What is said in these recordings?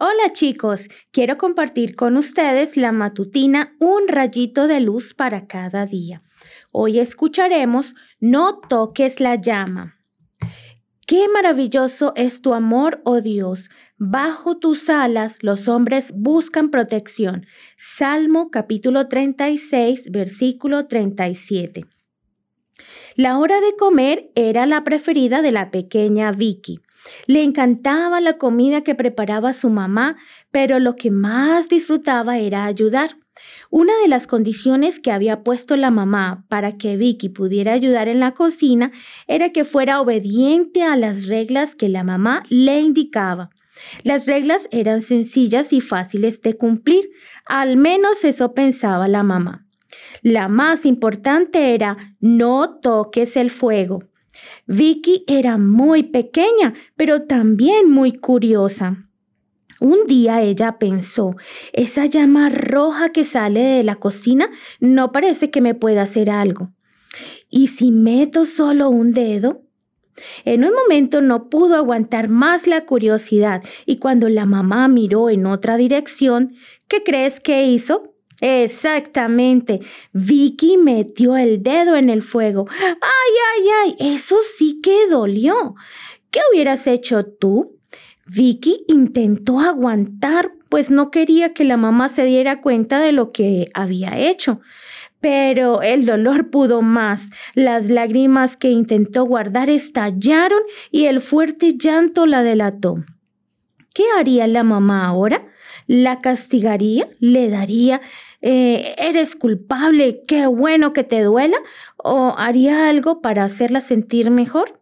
Hola chicos, quiero compartir con ustedes la matutina Un rayito de luz para cada día. Hoy escucharemos No toques la llama. Qué maravilloso es tu amor, oh Dios. Bajo tus alas los hombres buscan protección. Salmo capítulo 36, versículo 37. La hora de comer era la preferida de la pequeña Vicky. Le encantaba la comida que preparaba su mamá, pero lo que más disfrutaba era ayudar. Una de las condiciones que había puesto la mamá para que Vicky pudiera ayudar en la cocina era que fuera obediente a las reglas que la mamá le indicaba. Las reglas eran sencillas y fáciles de cumplir, al menos eso pensaba la mamá. La más importante era no toques el fuego. Vicky era muy pequeña, pero también muy curiosa. Un día ella pensó, esa llama roja que sale de la cocina no parece que me pueda hacer algo. ¿Y si meto solo un dedo? En un momento no pudo aguantar más la curiosidad y cuando la mamá miró en otra dirección, ¿qué crees que hizo? Exactamente. Vicky metió el dedo en el fuego. ¡Ay, ay, ay! Eso sí que dolió. ¿Qué hubieras hecho tú? Vicky intentó aguantar, pues no quería que la mamá se diera cuenta de lo que había hecho. Pero el dolor pudo más. Las lágrimas que intentó guardar estallaron y el fuerte llanto la delató. ¿Qué haría la mamá ahora? ¿La castigaría? ¿Le daría eh, eres culpable, qué bueno que te duela, o haría algo para hacerla sentir mejor.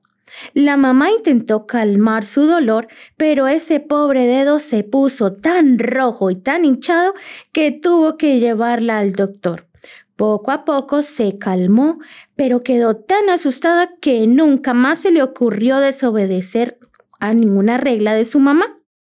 La mamá intentó calmar su dolor, pero ese pobre dedo se puso tan rojo y tan hinchado que tuvo que llevarla al doctor. Poco a poco se calmó, pero quedó tan asustada que nunca más se le ocurrió desobedecer a ninguna regla de su mamá.